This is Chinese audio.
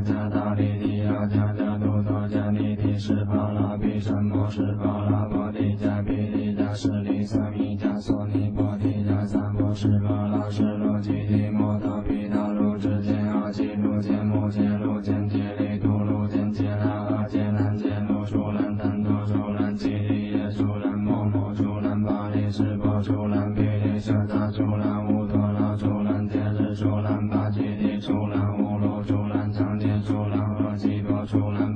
伽达利提伽伽度多伽利提施拔拉比什摩施拔拉波提迦毗利迦施利钐弥迦索尼波提迦萨摩施拔拉是卢吉提摩多毗多卢之坚奥吉卢坚摩羯卢坚提利多卢坚揭那阿揭难坚卢输难担多输难吉底耶输难默默输难巴利施波输难毗提舍达输难乌多拉输难揭支输难巴吉底输难。几多愁来？